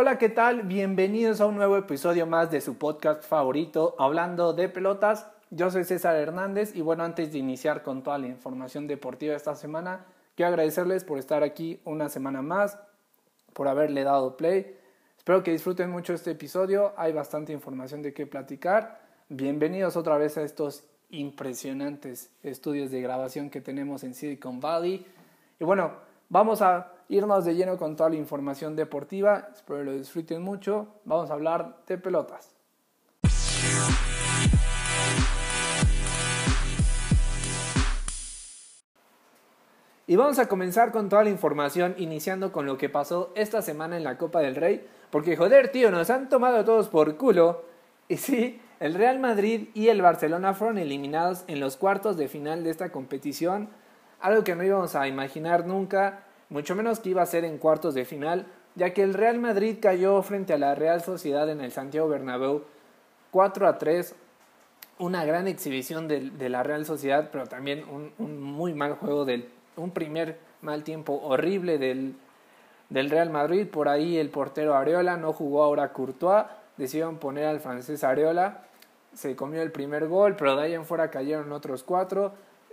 Hola, ¿qué tal? Bienvenidos a un nuevo episodio más de su podcast favorito, hablando de pelotas. Yo soy César Hernández y bueno, antes de iniciar con toda la información deportiva esta semana, quiero agradecerles por estar aquí una semana más, por haberle dado play. Espero que disfruten mucho este episodio, hay bastante información de qué platicar. Bienvenidos otra vez a estos impresionantes estudios de grabación que tenemos en Silicon Valley. Y bueno, vamos a irnos de lleno con toda la información deportiva. Espero lo disfruten mucho. Vamos a hablar de pelotas. Y vamos a comenzar con toda la información, iniciando con lo que pasó esta semana en la Copa del Rey. Porque joder, tío, nos han tomado todos por culo. Y sí, el Real Madrid y el Barcelona fueron eliminados en los cuartos de final de esta competición. Algo que no íbamos a imaginar nunca mucho menos que iba a ser en cuartos de final, ya que el Real Madrid cayó frente a la Real Sociedad en el Santiago Bernabéu 4 a 3, una gran exhibición de, la Real Sociedad, pero también un, muy mal juego, del, un primer mal tiempo horrible del, del Real Madrid, por ahí el portero Areola no jugó ahora Courtois, decidieron poner al francés Areola, se comió el primer gol, pero de ahí en fuera cayeron otros cuatro,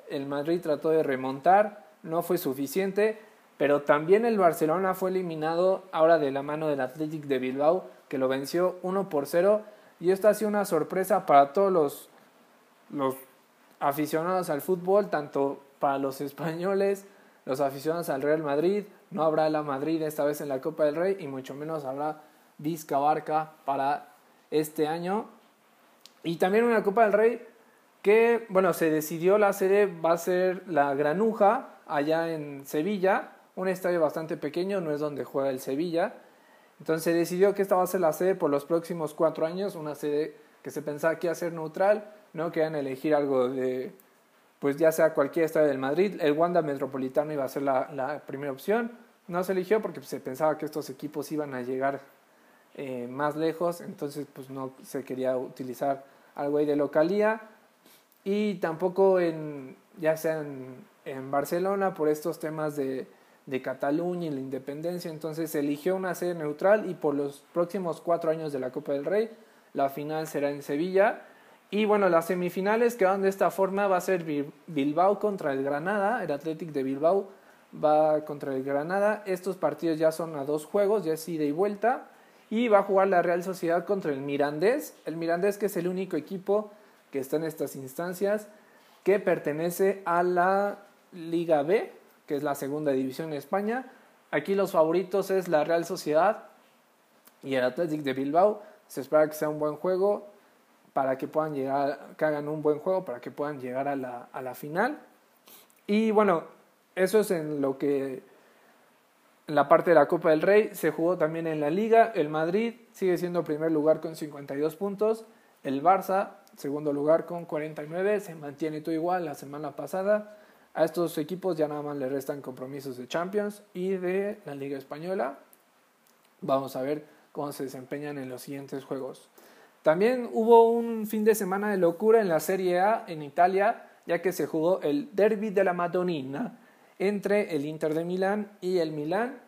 el Madrid trató de remontar, no fue suficiente, pero también el Barcelona fue eliminado ahora de la mano del Athletic de Bilbao, que lo venció 1 por 0. Y esto ha sido una sorpresa para todos los, los aficionados al fútbol, tanto para los españoles, los aficionados al Real Madrid. No habrá la Madrid esta vez en la Copa del Rey y mucho menos habrá Vizca Barca para este año. Y también una Copa del Rey que, bueno, se decidió la sede va a ser la Granuja allá en Sevilla un estadio bastante pequeño, no es donde juega el Sevilla. Entonces se decidió que esta va a ser la sede por los próximos cuatro años, una sede que se pensaba que iba a ser neutral, no querían elegir algo de, pues ya sea cualquier estadio del Madrid, el Wanda Metropolitano iba a ser la, primera opción, no se eligió porque se pensaba que estos equipos iban a llegar eh, más lejos, entonces pues no se quería utilizar algo ahí de localía. Y tampoco en, ya sea en Barcelona por estos temas de de Cataluña y la independencia, entonces se eligió una sede neutral y por los próximos cuatro años de la Copa del Rey, la final será en Sevilla. Y bueno, las semifinales quedan de esta forma, va a ser Bilbao contra el Granada, el Athletic de Bilbao va contra el Granada, estos partidos ya son a dos juegos, ya es ida y vuelta, y va a jugar la Real Sociedad contra el Mirandés, el Mirandés que es el único equipo que está en estas instancias, que pertenece a la Liga B, que es la segunda división en España. Aquí los favoritos es la Real Sociedad y el Athletic de Bilbao. Se espera que sea un buen juego para que puedan llegar, que hagan un buen juego para que puedan llegar a la, a la final. Y bueno, eso es en lo que en la parte de la Copa del Rey se jugó también en la Liga. El Madrid sigue siendo primer lugar con 52 puntos. El Barça, segundo lugar con 49. Se mantiene todo igual la semana pasada. A estos equipos ya nada más le restan compromisos de Champions y de la Liga Española. Vamos a ver cómo se desempeñan en los siguientes juegos. También hubo un fin de semana de locura en la Serie A en Italia, ya que se jugó el Derby de la Madonnina entre el Inter de Milán y el Milán.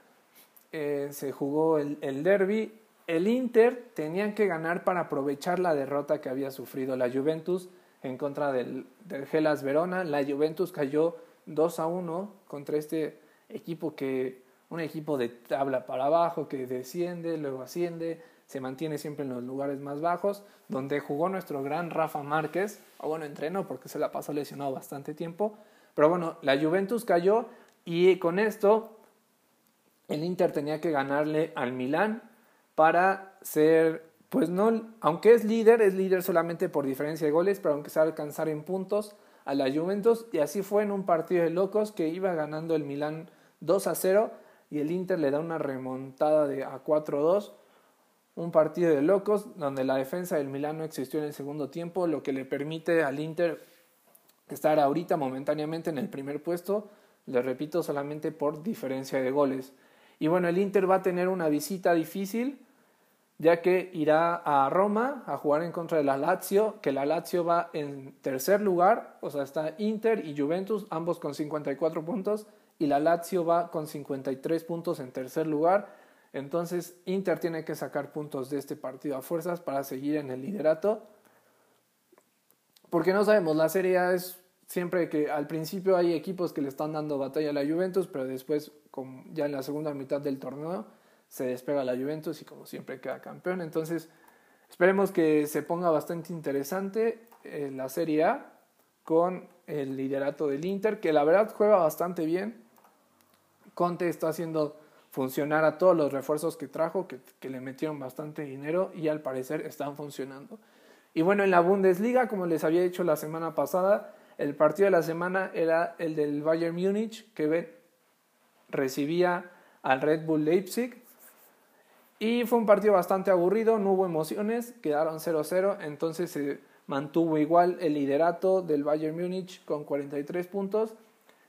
Eh, se jugó el, el derby. El Inter tenían que ganar para aprovechar la derrota que había sufrido la Juventus en contra del, del Verona. La Juventus cayó 2 a 1 contra este equipo que, un equipo de tabla para abajo, que desciende, luego asciende, se mantiene siempre en los lugares más bajos, donde jugó nuestro gran Rafa Márquez, o bueno, entrenó porque se la pasó lesionado bastante tiempo, pero bueno, la Juventus cayó y con esto el Inter tenía que ganarle al Milán para ser pues no, aunque es líder, es líder solamente por diferencia de goles, pero aunque a alcanzar en puntos a la Juventus, y así fue en un partido de locos que iba ganando el Milán 2 a 0 y el Inter le da una remontada de a 4-2, un partido de locos donde la defensa del Milán no existió en el segundo tiempo, lo que le permite al Inter estar ahorita momentáneamente en el primer puesto, le repito, solamente por diferencia de goles. Y bueno, el Inter va a tener una visita difícil, ya que irá a Roma a jugar en contra de la Lazio, que la Lazio va en tercer lugar, o sea, está Inter y Juventus, ambos con 54 puntos, y la Lazio va con 53 puntos en tercer lugar. Entonces Inter tiene que sacar puntos de este partido a fuerzas para seguir en el liderato. Porque no sabemos, la Serie A es siempre que al principio hay equipos que le están dando batalla a la Juventus, pero después, ya en la segunda mitad del torneo, se despega la Juventus y como siempre queda campeón. Entonces, esperemos que se ponga bastante interesante eh, la Serie A con el liderato del Inter, que la verdad juega bastante bien. Conte está haciendo funcionar a todos los refuerzos que trajo, que, que le metieron bastante dinero y al parecer están funcionando. Y bueno, en la Bundesliga, como les había dicho la semana pasada, el partido de la semana era el del Bayern Múnich, que recibía al Red Bull Leipzig. Y fue un partido bastante aburrido, no hubo emociones, quedaron 0-0, entonces se mantuvo igual el liderato del Bayern Múnich con 43 puntos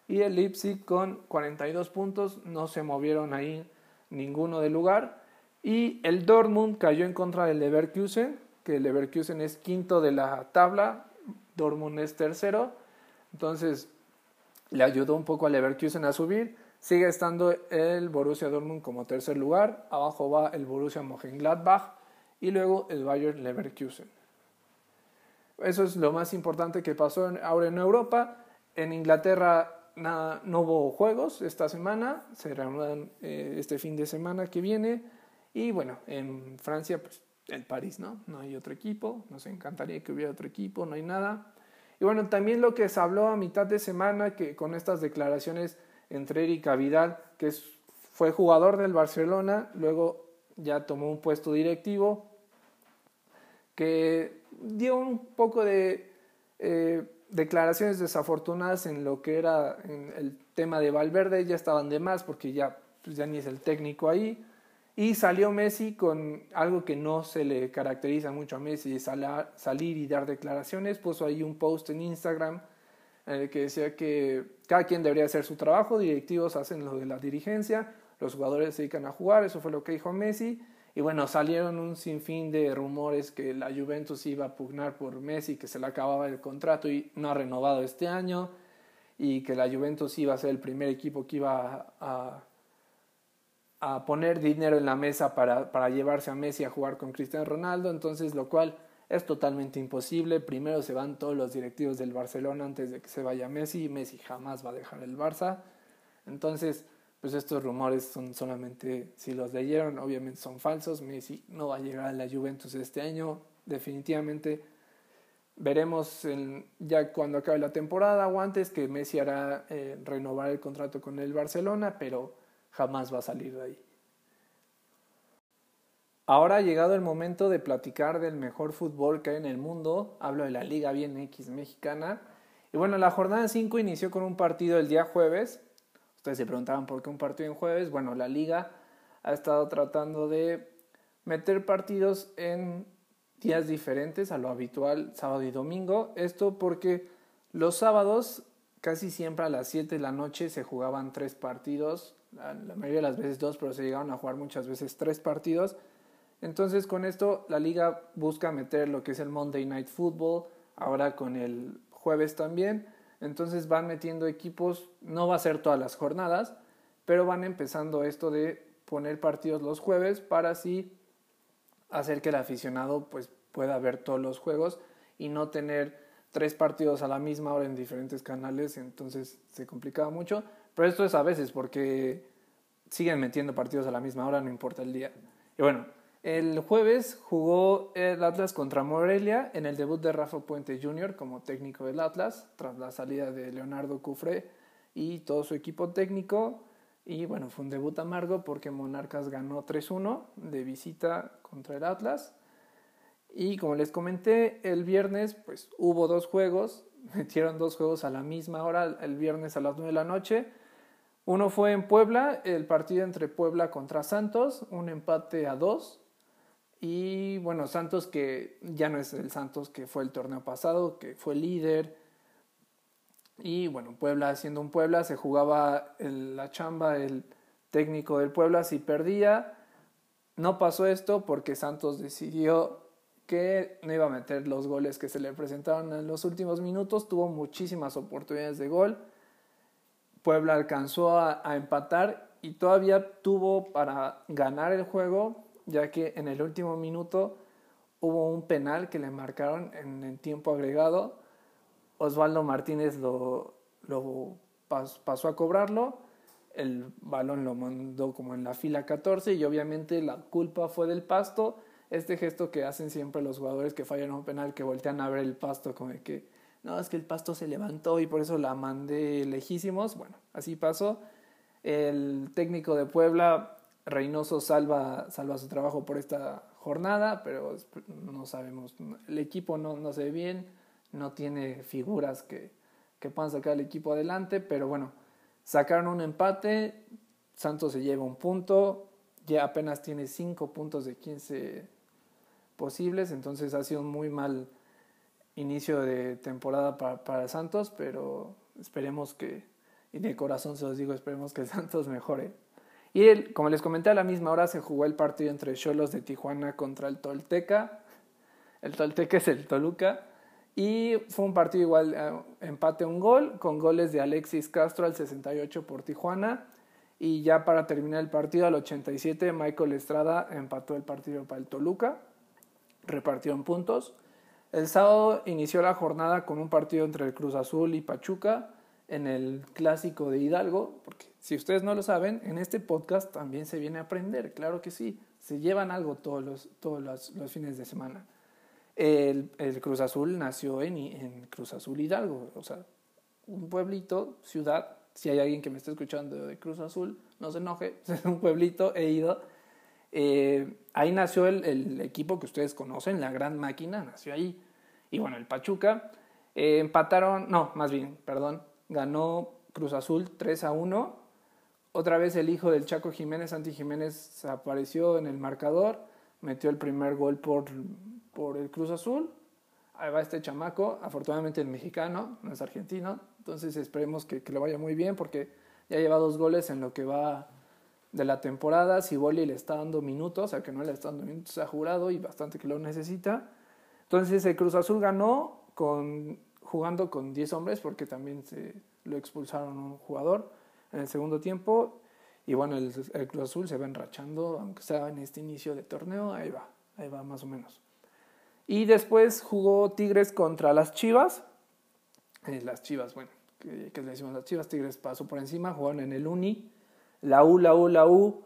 y el Leipzig con 42 puntos, no se movieron ahí ninguno del lugar. Y el Dortmund cayó en contra del Leverkusen, que el Leverkusen es quinto de la tabla, Dortmund es tercero, entonces le ayudó un poco al Leverkusen a subir. Sigue estando el Borussia Dortmund como tercer lugar, abajo va el Borussia Mönchengladbach y luego el Bayern Leverkusen. Eso es lo más importante que pasó ahora en Europa. En Inglaterra no hubo juegos esta semana, se reanudan eh, este fin de semana que viene. Y bueno, en Francia, pues el París, ¿no? No hay otro equipo, nos encantaría que hubiera otro equipo, no hay nada. Y bueno, también lo que se habló a mitad de semana, que con estas declaraciones entre Erika Vidal, que fue jugador del Barcelona, luego ya tomó un puesto directivo, que dio un poco de eh, declaraciones desafortunadas en lo que era el tema de Valverde, ya estaban de más porque ya, pues ya ni es el técnico ahí. Y salió Messi con algo que no se le caracteriza mucho a Messi, salir y dar declaraciones. Puso ahí un post en Instagram en el que decía que cada quien debería hacer su trabajo, directivos hacen lo de la dirigencia, los jugadores se dedican a jugar, eso fue lo que dijo Messi. Y bueno, salieron un sinfín de rumores que la Juventus iba a pugnar por Messi, que se le acababa el contrato y no ha renovado este año, y que la Juventus iba a ser el primer equipo que iba a a poner dinero en la mesa para, para llevarse a Messi a jugar con Cristiano Ronaldo, entonces lo cual es totalmente imposible. Primero se van todos los directivos del Barcelona antes de que se vaya Messi. Messi jamás va a dejar el Barça. Entonces, pues estos rumores son solamente, si los leyeron, obviamente son falsos. Messi no va a llegar a la Juventus este año. Definitivamente veremos ya cuando acabe la temporada o antes que Messi hará eh, renovar el contrato con el Barcelona, pero jamás va a salir de ahí. Ahora ha llegado el momento de platicar del mejor fútbol que hay en el mundo. Hablo de la Liga Bien X mexicana. Y bueno, la jornada 5 inició con un partido el día jueves. Ustedes se preguntaban por qué un partido en jueves. Bueno, la liga ha estado tratando de meter partidos en días diferentes a lo habitual, sábado y domingo. Esto porque los sábados, casi siempre a las 7 de la noche, se jugaban tres partidos la, mayoría de las veces dos, pero se llegaron a jugar muchas veces tres partidos. Entonces con esto la liga busca meter lo que es el Monday Night Football, ahora con el jueves también. Entonces van metiendo equipos, no va a ser todas las jornadas, pero van empezando esto de poner partidos los jueves para así hacer que el aficionado pues pueda ver todos los juegos y no tener tres partidos a la misma hora en diferentes canales, entonces se complicaba mucho. Pero esto es a veces porque siguen metiendo partidos a la misma hora, no importa el día. Y bueno, el jueves jugó el Atlas contra Morelia en el debut de Rafa Puente Jr. como técnico del Atlas, tras la salida de Leonardo Cufré y todo su equipo técnico. Y bueno, fue un debut amargo porque Monarcas ganó 3-1 de visita contra el Atlas. Y como les comenté, el viernes pues hubo dos juegos, metieron dos juegos a la misma hora, el viernes a las 9 de la noche. Uno fue en Puebla, el partido entre Puebla contra Santos, un empate a dos. Y bueno, Santos que ya no es el Santos que fue el torneo pasado, que fue líder. Y bueno, Puebla siendo un Puebla, se jugaba la chamba el técnico del Puebla si perdía. No pasó esto porque Santos decidió que no iba a meter los goles que se le presentaron en los últimos minutos. Tuvo muchísimas oportunidades de gol Puebla alcanzó a, empatar y todavía tuvo para ganar el juego, ya que en el último minuto hubo un penal que le marcaron en el tiempo agregado. Osvaldo Martínez lo, pasó a cobrarlo, el balón lo mandó como en la fila 14 y obviamente la culpa fue del pasto. Este gesto que hacen siempre los jugadores que fallan un penal, que voltean a ver el pasto como que, no, es que el pasto se levantó y por eso la mandé lejísimos. Bueno, así pasó. El técnico de Puebla, Reynoso, salva, salva su trabajo por esta jornada, pero no sabemos, el equipo no, no se ve bien, no tiene figuras que, que puedan sacar al equipo adelante, pero bueno, sacaron un empate, Santos se lleva un punto, ya apenas tiene 5 puntos de 15 posibles, entonces ha sido un muy mal inicio de temporada para, para Santos, pero esperemos que, y de corazón se los digo, esperemos que Santos mejore. Y el, como les comenté a la misma hora se jugó el partido entre Cholos de Tijuana contra el Tolteca. El Tolteca es el Toluca. Y fue un partido igual, eh, empate un gol, con goles de Alexis Castro al 68 por Tijuana. Y ya para terminar el partido, al 87, Michael Estrada empató el partido para el Toluca. Repartió en puntos. El sábado inició la jornada con un partido entre el Cruz Azul y Pachuca en el clásico de Hidalgo, porque si ustedes no lo saben, en este podcast también se viene a aprender, claro que sí, se llevan algo todos los, todos los, fines de semana. El, el, Cruz Azul nació en, en Cruz Azul Hidalgo, o sea, un pueblito, ciudad, si hay alguien que me está escuchando de Cruz Azul, no se enoje, es un pueblito, he ido. Eh, ahí nació el, el, equipo que ustedes conocen, la Gran Máquina, nació ahí. Y bueno, el Pachuca eh, empataron, no, más bien, perdón, ganó Cruz Azul 3 a 1. Otra vez el hijo del Chaco Jiménez, Santi Jiménez, apareció en el marcador, metió el primer gol por, por el Cruz Azul. Ahí va este chamaco, afortunadamente el mexicano, no es argentino, entonces esperemos que, que le vaya muy bien porque ya lleva dos goles en lo que va de la temporada. Boli le está dando minutos, sea que no le está dando minutos, ha jurado y bastante que lo necesita. Entonces el Cruz Azul ganó con jugando con 10 hombres porque también se lo expulsaron un jugador en el segundo tiempo. Y bueno, el, Cruz Azul se va enrachando, aunque sea en este inicio de torneo, ahí va, ahí va más o menos. Y después jugó Tigres contra las Chivas. Eh, las Chivas, bueno, que, le decimos las Chivas, Tigres pasó por encima, jugaron en el Uni. La U, la U, la U,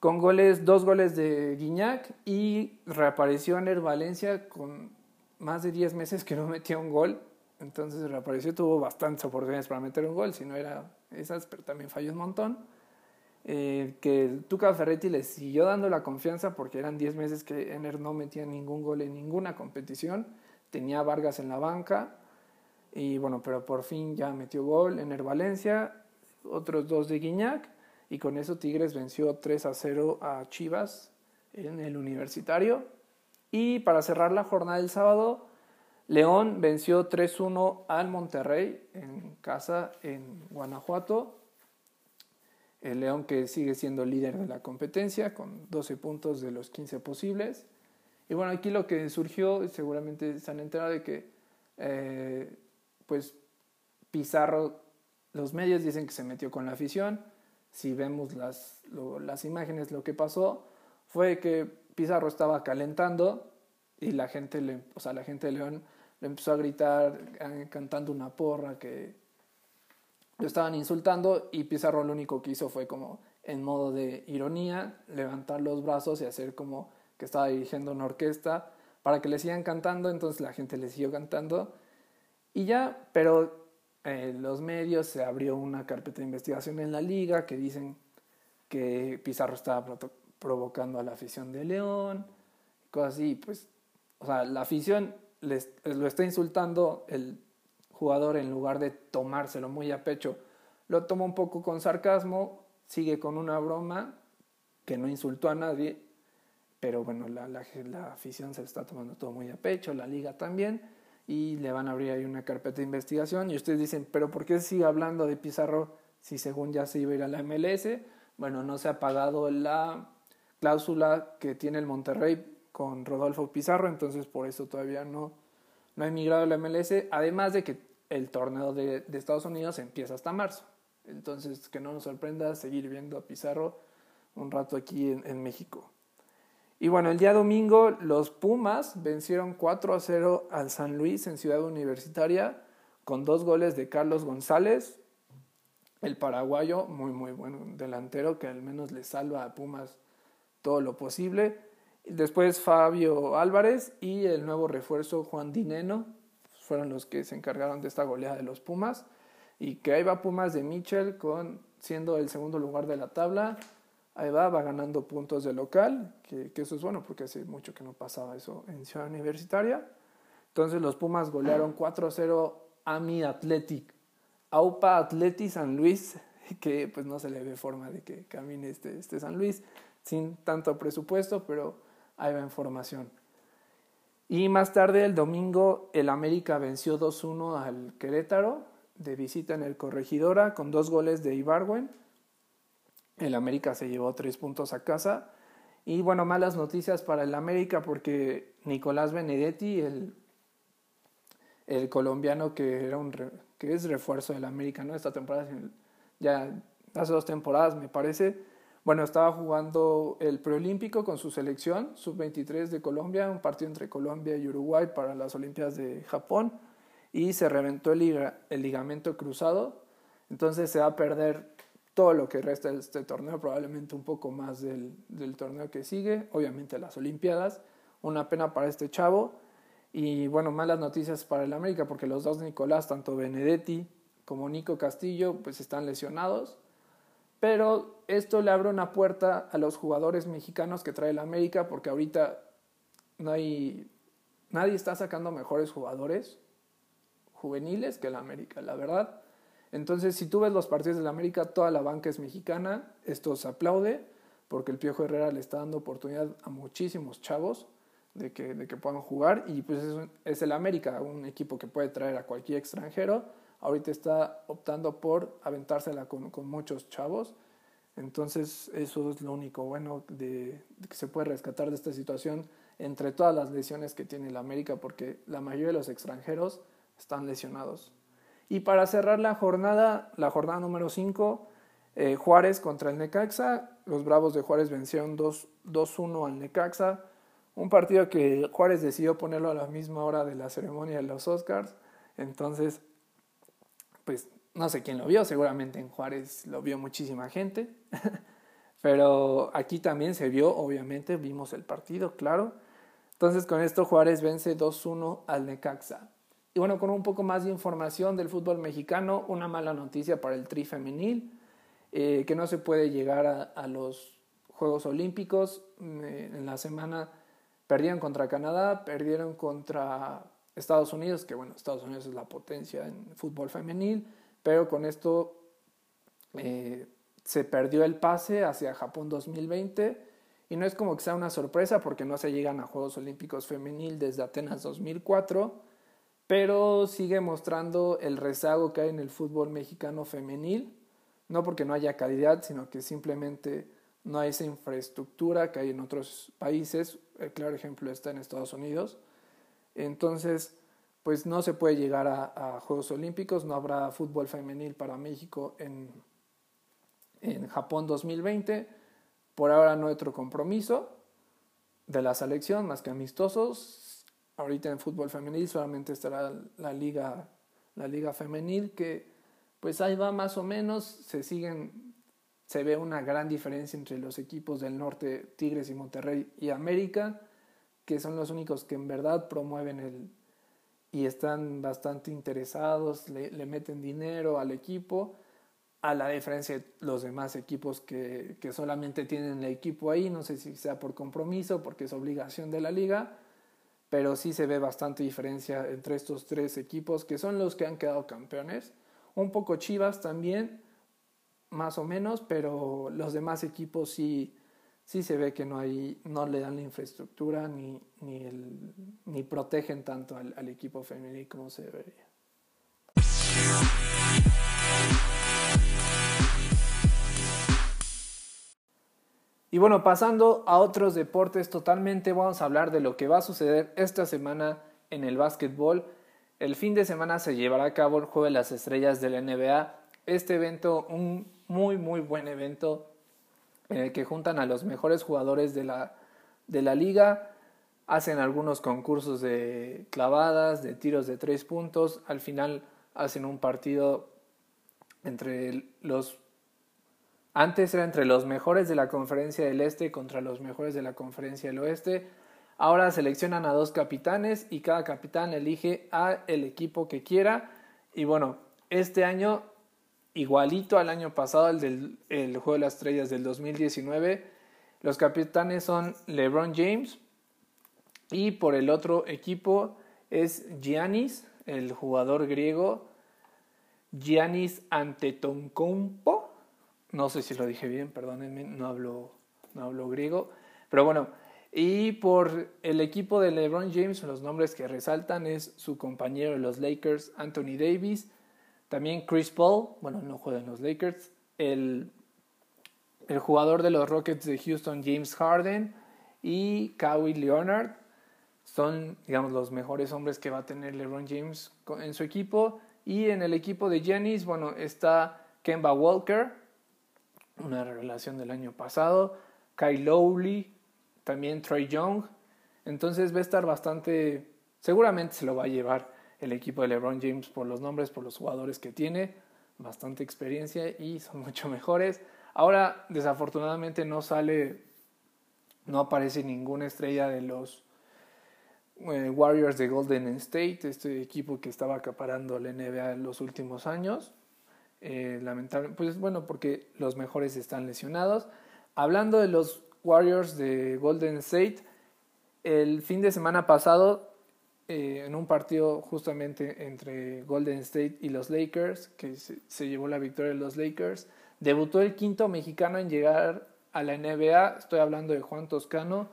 con goles, dos goles de Guiñac y reapareció en el Valencia con más de 10 meses que no metía un gol entonces reapareció, tuvo bastantes oportunidades para meter un gol, si no era esas, pero también falló un montón. Eh, que Tuca Ferretti le siguió dando la confianza porque eran 10 meses que Ener no metía ningún gol en ninguna competición. Tenía Vargas en la banca. Y bueno, pero por fin ya metió gol Ener Valencia, otros dos de Guiñac. Y con eso Tigres venció 3 a 0 a Chivas en el universitario. Y para cerrar la jornada del sábado, León venció 3-1 al Monterrey en casa en Guanajuato. El León que sigue siendo líder de la competencia con 12 puntos de los 15 posibles. Y bueno, aquí lo que surgió, seguramente se han enterado de que eh, pues Pizarro, los medios dicen que se metió con la afición. Si vemos las, las imágenes, lo que pasó fue que Pizarro estaba calentando y la gente, o sea, la gente de León empezó a gritar eh, cantando una porra que lo estaban insultando y Pizarro lo único que hizo fue como en modo de ironía levantar los brazos y hacer como que estaba dirigiendo una orquesta para que le sigan cantando, entonces la gente le siguió cantando y ya, pero en los medios se abrió una carpeta de investigación en la liga que dicen que Pizarro estaba provocando a la afición de León, cosas así, pues, o sea, la afición lo está insultando el jugador en lugar de tomárselo muy a pecho. Lo toma un poco con sarcasmo, sigue con una broma que no insultó a nadie, pero bueno, la, la, afición se está tomando todo muy a pecho, la liga también, y le van a abrir ahí una carpeta de investigación. Y ustedes dicen, pero ¿por qué sigue hablando de Pizarro si según ya se iba a ir a la MLS? Bueno, no se ha pagado la cláusula que tiene el Monterrey con Rodolfo Pizarro, entonces por eso todavía no, no ha emigrado a la MLS, además de que el torneo de, Estados Unidos empieza hasta marzo. Entonces, que no nos sorprenda seguir viendo a Pizarro un rato aquí en, México. Y bueno, el día domingo los Pumas vencieron 4 a 0 al San Luis en Ciudad Universitaria con dos goles de Carlos González, el paraguayo, muy muy bueno delantero que al menos le salva a Pumas todo lo posible. Después Fabio Álvarez y el nuevo refuerzo Juan Dineno fueron los que se encargaron de esta goleada de los Pumas. Y que ahí va Pumas de Michel con siendo el segundo lugar de la tabla. Ahí va, va ganando puntos de local, que, que eso es bueno porque hace mucho que no pasaba eso en Ciudad Universitaria. Entonces los Pumas golearon 4-0 a mi Athletic. AUPA Atleti San Luis, que pues no se le ve forma de que camine este, este San Luis sin tanto presupuesto, pero ahí va en formación. Y más tarde, el domingo, el América venció 2-1 al Querétaro de visita en el Corregidora con dos goles de Ibarwen. El América se llevó tres puntos a casa. Y bueno, malas noticias para el América porque Nicolás Benedetti, el, el colombiano que, era un, que es refuerzo del América, ¿no? Esta temporada, ya hace dos temporadas me parece, bueno, estaba jugando el preolímpico con su selección, sub-23 de Colombia, un partido entre Colombia y Uruguay para las Olimpiadas de Japón, y se reventó el, el ligamento cruzado. Entonces se va a perder todo lo que resta de este torneo, probablemente un poco más del, del torneo que sigue, obviamente las Olimpiadas. Una pena para este chavo. Y bueno, malas noticias para el América porque los dos Nicolás, tanto Benedetti como Nico Castillo, pues están lesionados pero esto le abre una puerta a los jugadores mexicanos que trae el América porque ahorita no hay nadie está sacando mejores jugadores juveniles que el América, la verdad. Entonces, si tú ves los partidos del América, toda la banca es mexicana, esto se aplaude porque el Piojo Herrera le está dando oportunidad a muchísimos chavos de que, de que puedan jugar y pues es, es el América, un equipo que puede traer a cualquier extranjero ahorita está optando por aventársela con, con muchos chavos. Entonces eso es lo único bueno que se puede rescatar de esta situación entre todas las lesiones que tiene la América porque la mayoría de los extranjeros están lesionados. Y para cerrar la jornada, la jornada número 5, eh, Juárez contra el Necaxa. Los Bravos de Juárez vencieron 2-1 al Necaxa. Un partido que Juárez decidió ponerlo a la misma hora de la ceremonia de los Oscars. Entonces pues no sé quién lo vio, seguramente en Juárez lo vio muchísima gente, pero aquí también se vio, obviamente, vimos el partido, claro. Entonces con esto Juárez vence 2-1 al Necaxa. Y bueno, con un poco más de información del fútbol mexicano, una mala noticia para el tri femenil, eh, que no se puede llegar a, los Juegos Olímpicos. En la semana perdieron contra Canadá, perdieron contra Estados Unidos, que bueno, Estados Unidos es la potencia en fútbol femenil, pero con esto eh, se perdió el pase hacia Japón 2020 y no es como que sea una sorpresa porque no se llegan a Juegos Olímpicos femenil desde Atenas 2004, pero sigue mostrando el rezago que hay en el fútbol mexicano femenil, no porque no haya calidad, sino que simplemente no hay esa infraestructura que hay en otros países, el claro ejemplo está en Estados Unidos, entonces, pues no se puede llegar a, Juegos Olímpicos, no habrá fútbol femenil para México en, en Japón 2020. Por ahora no otro compromiso de la selección más que amistosos. Ahorita en fútbol femenil solamente estará la liga, la liga femenil que pues ahí va más o menos, se siguen, se ve una gran diferencia entre los equipos del norte, Tigres y Monterrey y América que son los únicos que en verdad promueven el y están bastante interesados, le, meten dinero al equipo, a la diferencia de los demás equipos que, que, solamente tienen el equipo ahí, no sé si sea por compromiso, porque es obligación de la liga, pero sí se ve bastante diferencia entre estos tres equipos que son los que han quedado campeones. Un poco Chivas también, más o menos, pero los demás equipos sí sí se ve que no, hay, no le dan la infraestructura ni, ni, el, ni protegen tanto al, equipo femenil como se debería. Y bueno, pasando a otros deportes totalmente, vamos a hablar de lo que va a suceder esta semana en el básquetbol. El fin de semana se llevará a cabo el Juego de las Estrellas de la NBA este evento un muy, muy buen evento en el que juntan a los mejores jugadores de la, de la liga, hacen algunos concursos de clavadas, de tiros de tres puntos, al final hacen un partido entre los... Antes era entre los mejores de la conferencia del Este contra los mejores de la conferencia del Oeste. Ahora seleccionan a dos capitanes y cada capitán elige a el equipo que quiera. Y bueno, este año igualito al año pasado, el del el Juego de las Estrellas del 2019. Los capitanes son LeBron James y por el otro equipo es Giannis, el jugador griego. Giannis Antetokounmpo. No sé si lo dije bien, perdónenme, no hablo, no hablo griego. Pero bueno, y por el equipo de LeBron James, los nombres que resaltan es su compañero de los Lakers, Anthony Davis, también Chris Paul, bueno, no juega en los Lakers. El, el jugador de los Rockets de Houston, James Harden. Y Kawhi Leonard. Son, digamos, los mejores hombres que va a tener LeBron James en su equipo. Y en el equipo de Giannis, bueno, está Kemba Walker, una relación del año pasado. Kyle Lowry, también Trey Young. Entonces va a estar bastante, seguramente se lo va a llevar el equipo de LeBron James por los nombres, por los jugadores que tiene, bastante experiencia y son mucho mejores. Ahora, desafortunadamente, no sale, no aparece ninguna estrella de los eh, Warriors de Golden State, este equipo que estaba acaparando la NBA en los últimos años. Eh, lamentablemente, pues bueno, porque los mejores están lesionados. Hablando de los Warriors de Golden State, el fin de semana pasado eh, en un partido justamente entre Golden State y los Lakers, que se, llevó la victoria de los Lakers. Debutó el quinto mexicano en llegar a la NBA, estoy hablando de Juan Toscano,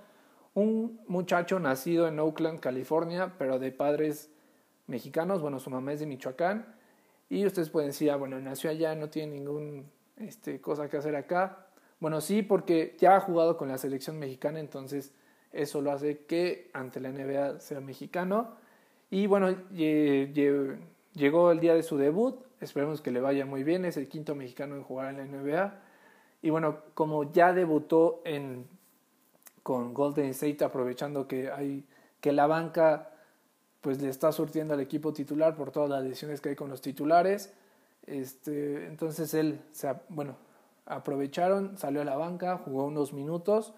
un muchacho nacido en Oakland, California, pero de padres mexicanos, bueno, su mamá es de Michoacán, y ustedes pueden decir, ah, bueno, nació allá, no tiene ninguna este, cosa que hacer acá. Bueno, sí, porque ya ha jugado con la selección mexicana, entonces eso lo hace que ante la NBA sea mexicano. Y bueno, llegó el día de su debut. Esperemos que le vaya muy bien. Es el quinto mexicano en jugar en la NBA. Y bueno, como ya debutó con Golden State, aprovechando que, hay, que la banca pues le está surtiendo al equipo titular por todas las lesiones que hay con los titulares. Este, entonces él, se, bueno, aprovecharon, salió a la banca, jugó unos minutos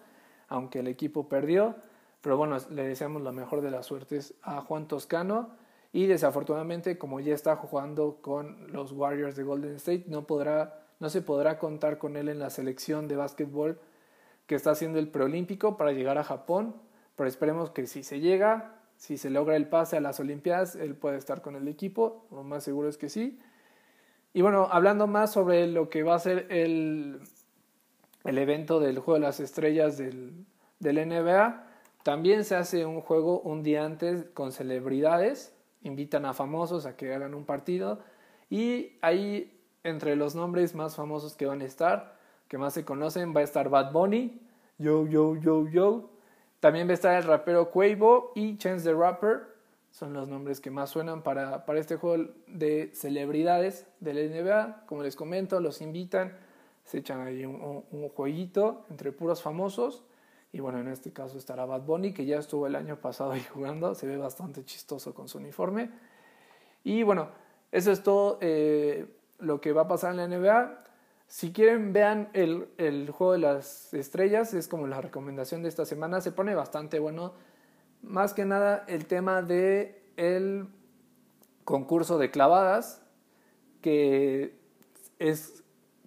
aunque el equipo perdió. Pero bueno, le deseamos lo mejor de las suertes a Juan Toscano. Y desafortunadamente, como ya está jugando con los Warriors de Golden State, no, podrá, no se podrá contar con él en la selección de básquetbol que está haciendo el preolímpico para llegar a Japón. Pero esperemos que si se llega, si se logra el pase a las Olimpiadas, él puede estar con el equipo. Lo más seguro es que sí. Y bueno, hablando más sobre lo que va a ser el, el evento del Juego de las Estrellas del, del NBA. También se hace un juego un día antes con celebridades, invitan a famosos a que hagan un partido y ahí entre los nombres más famosos que van a estar, que más se conocen, va a estar Bad Bunny, Yo, Yo, Yo, Yo. También va a estar el rapero Quavo y Chance the Rapper. Son los nombres que más suenan para, para este juego de celebridades del NBA. Como les comento, los invitan se echan ahí un, un, jueguito entre puros famosos. Y bueno, en este caso estará Bad Bunny, que ya estuvo el año pasado ahí jugando, se ve bastante chistoso con su uniforme. Y bueno, eso es todo eh, lo que va a pasar en la NBA. Si quieren, vean el, el, juego de las estrellas, es como la recomendación de esta semana, se pone bastante bueno. Más que nada el tema de concurso de clavadas, que es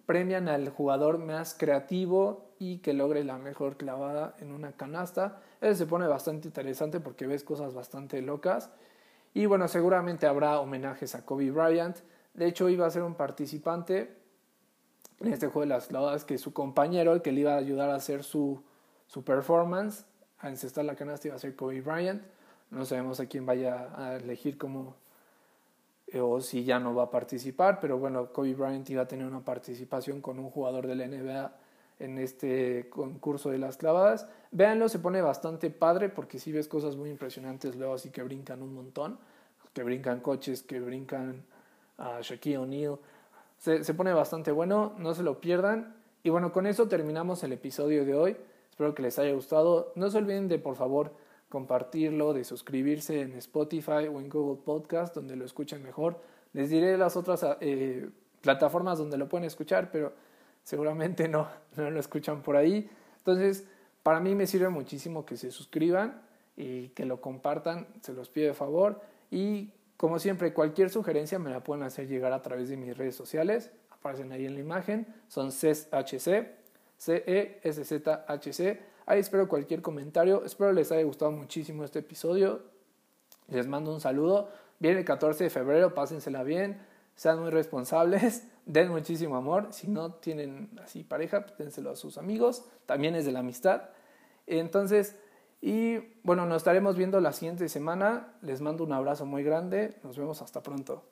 premian al jugador más creativo y que logre la mejor clavada en una canasta. Eso se pone bastante interesante porque ves cosas bastante locas. Y bueno, seguramente habrá homenajes a Kobe Bryant. De hecho, iba a ser un participante en este juego de las clavadas que su compañero, el que le iba a ayudar a hacer su, su performance, a encestar la canasta, iba a ser Kobe Bryant. No sabemos a quién vaya a elegir como eh, o si ya no va a participar, pero bueno, Kobe Bryant iba a tener una participación con un jugador de la NBA en este concurso de las clavadas. Véanlo, se pone bastante padre porque si ves cosas muy impresionantes luego así que brincan un montón, que brincan coches, que brincan a Shaquille O'Neal, Se, se pone bastante bueno, no se lo pierdan. Y bueno, con eso terminamos el episodio de hoy. Espero que les haya gustado. No se olviden de, por favor, compartirlo, de suscribirse en Spotify o en Google Podcast, donde lo escuchen mejor. Les diré las otras eh, plataformas donde lo pueden escuchar, pero seguramente no, no lo escuchan por ahí. Entonces, para mí me sirve muchísimo que se suscriban y que lo compartan, se los pido de favor. Y como siempre, cualquier sugerencia me la pueden hacer llegar a través de mis redes sociales, aparecen ahí en la imagen, son CESHC, C-E-S-Z-H-C. Ahí espero cualquier comentario, espero les haya gustado muchísimo este episodio. Les mando un saludo. Viene el 14 de febrero, pásensela bien, sean muy responsables, den muchísimo amor. Si no tienen así pareja, pues a sus amigos, también es de la amistad. Entonces, y bueno, nos estaremos viendo la siguiente semana. Les mando un abrazo muy grande. Nos vemos hasta pronto.